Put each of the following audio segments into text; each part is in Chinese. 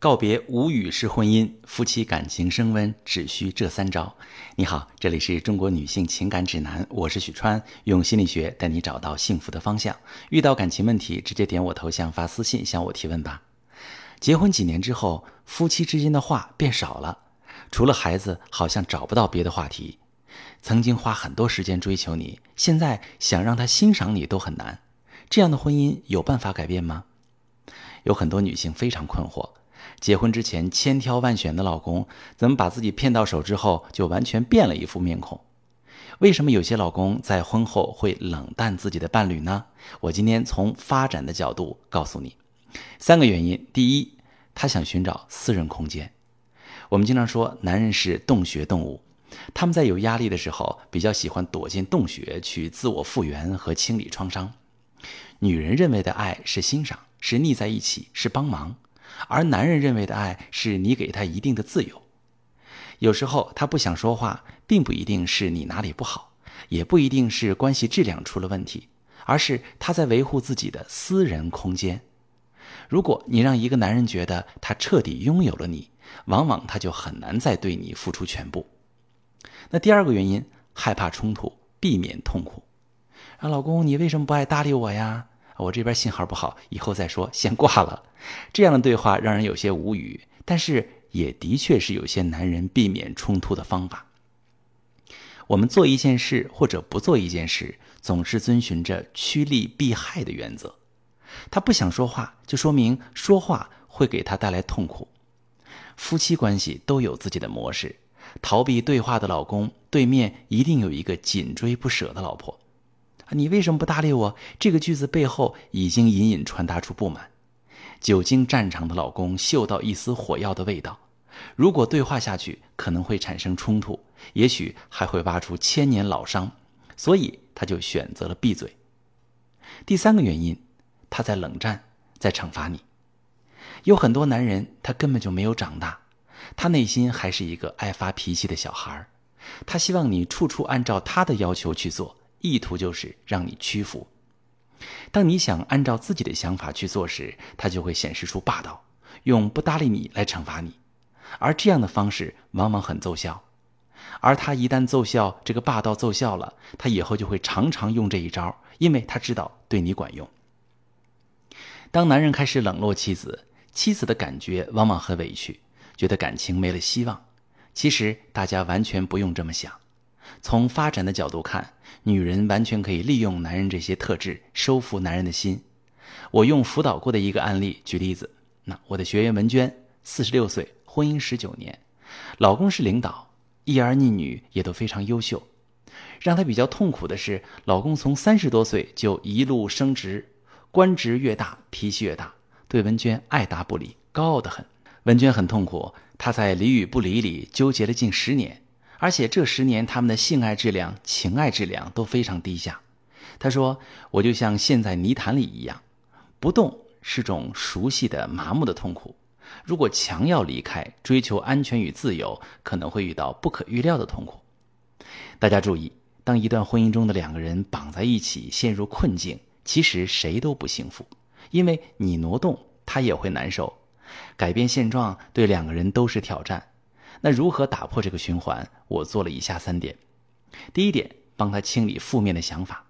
告别无语式婚姻，夫妻感情升温只需这三招。你好，这里是中国女性情感指南，我是许川，用心理学带你找到幸福的方向。遇到感情问题，直接点我头像发私信向我提问吧。结婚几年之后，夫妻之间的话变少了，除了孩子，好像找不到别的话题。曾经花很多时间追求你，现在想让他欣赏你都很难。这样的婚姻有办法改变吗？有很多女性非常困惑。结婚之前千挑万选的老公，怎么把自己骗到手之后就完全变了一副面孔？为什么有些老公在婚后会冷淡自己的伴侣呢？我今天从发展的角度告诉你三个原因。第一，他想寻找私人空间。我们经常说，男人是洞穴动物，他们在有压力的时候比较喜欢躲进洞穴去自我复原和清理创伤。女人认为的爱是欣赏，是腻在一起，是帮忙。而男人认为的爱是你给他一定的自由，有时候他不想说话，并不一定是你哪里不好，也不一定是关系质量出了问题，而是他在维护自己的私人空间。如果你让一个男人觉得他彻底拥有了你，往往他就很难再对你付出全部。那第二个原因，害怕冲突，避免痛苦。啊，老公，你为什么不爱搭理我呀？我这边信号不好，以后再说，先挂了。这样的对话让人有些无语，但是也的确是有些男人避免冲突的方法。我们做一件事或者不做一件事，总是遵循着趋利避害的原则。他不想说话，就说明说话会给他带来痛苦。夫妻关系都有自己的模式，逃避对话的老公，对面一定有一个紧追不舍的老婆。你为什么不搭理我？这个句子背后已经隐隐传达出不满。久经战场的老公嗅到一丝火药的味道，如果对话下去，可能会产生冲突，也许还会挖出千年老伤，所以他就选择了闭嘴。第三个原因，他在冷战，在惩罚你。有很多男人，他根本就没有长大，他内心还是一个爱发脾气的小孩他希望你处处按照他的要求去做。意图就是让你屈服。当你想按照自己的想法去做时，他就会显示出霸道，用不搭理你来惩罚你。而这样的方式往往很奏效。而他一旦奏效，这个霸道奏效了，他以后就会常常用这一招，因为他知道对你管用。当男人开始冷落妻子，妻子的感觉往往很委屈，觉得感情没了希望。其实大家完全不用这么想。从发展的角度看，女人完全可以利用男人这些特质收服男人的心。我用辅导过的一个案例举例子，那我的学员文娟，四十六岁，婚姻十九年，老公是领导，一儿一女也都非常优秀。让她比较痛苦的是，老公从三十多岁就一路升职，官职越大，脾气越大，对文娟爱答不理，高傲得很。文娟很痛苦，她在理与不理里纠结了近十年。而且这十年，他们的性爱质量、情爱质量都非常低下。他说：“我就像陷在泥潭里一样，不动是种熟悉的麻木的痛苦。如果强要离开，追求安全与自由，可能会遇到不可预料的痛苦。”大家注意，当一段婚姻中的两个人绑在一起，陷入困境，其实谁都不幸福，因为你挪动，他也会难受。改变现状对两个人都是挑战。那如何打破这个循环？我做了以下三点。第一点，帮他清理负面的想法。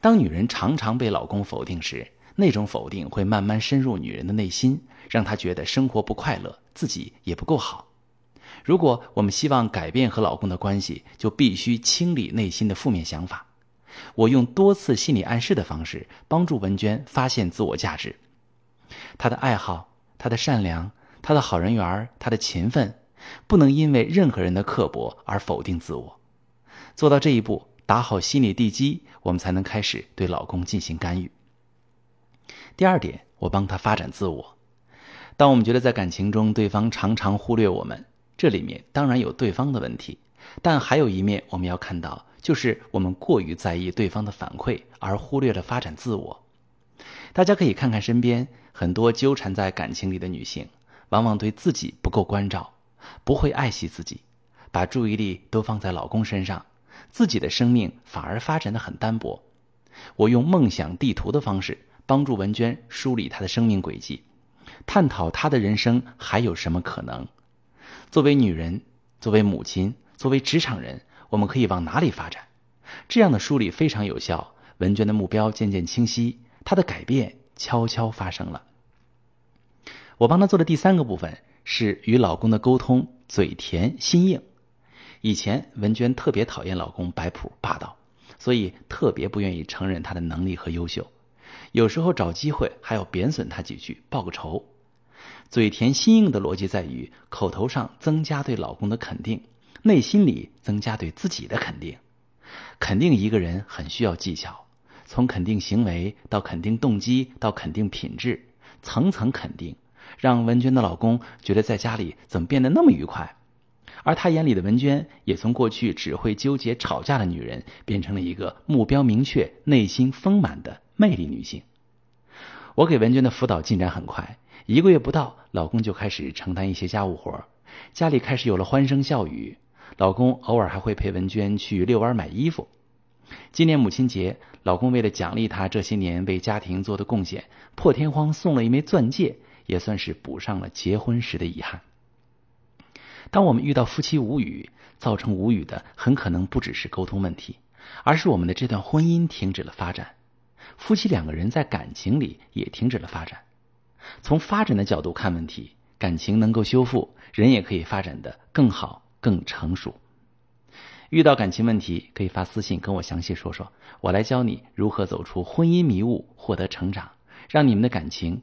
当女人常常被老公否定时，那种否定会慢慢深入女人的内心，让她觉得生活不快乐，自己也不够好。如果我们希望改变和老公的关系，就必须清理内心的负面想法。我用多次心理暗示的方式，帮助文娟发现自我价值，她的爱好，她的善良，她的好人缘，她的勤奋。不能因为任何人的刻薄而否定自我，做到这一步，打好心理地基，我们才能开始对老公进行干预。第二点，我帮他发展自我。当我们觉得在感情中对方常常忽略我们，这里面当然有对方的问题，但还有一面我们要看到，就是我们过于在意对方的反馈，而忽略了发展自我。大家可以看看身边很多纠缠在感情里的女性，往往对自己不够关照。不会爱惜自己，把注意力都放在老公身上，自己的生命反而发展的很单薄。我用梦想地图的方式帮助文娟梳理她的生命轨迹，探讨她的人生还有什么可能。作为女人，作为母亲，作为职场人，我们可以往哪里发展？这样的梳理非常有效。文娟的目标渐渐清晰，她的改变悄悄发生了。我帮她做的第三个部分是与老公的沟通，嘴甜心硬。以前文娟特别讨厌老公摆谱霸道，所以特别不愿意承认他的能力和优秀，有时候找机会还要贬损他几句报个仇。嘴甜心硬的逻辑在于口头上增加对老公的肯定，内心里增加对自己的肯定。肯定一个人很需要技巧，从肯定行为到肯定动机到肯定品质，层层肯定，让文娟的老公觉得在家里怎么变得那么愉快。而他眼里的文娟，也从过去只会纠结吵架的女人，变成了一个目标明确、内心丰满的魅力女性。我给文娟的辅导进展很快，一个月不到，老公就开始承担一些家务活，家里开始有了欢声笑语。老公偶尔还会陪文娟去遛弯买衣服。今年母亲节，老公为了奖励她这些年为家庭做的贡献，破天荒送了一枚钻戒，也算是补上了结婚时的遗憾。当我们遇到夫妻无语，造成无语的很可能不只是沟通问题，而是我们的这段婚姻停止了发展。夫妻两个人在感情里也停止了发展。从发展的角度看问题，感情能够修复，人也可以发展的更好、更成熟。遇到感情问题，可以发私信跟我详细说说，我来教你如何走出婚姻迷雾，获得成长，让你们的感情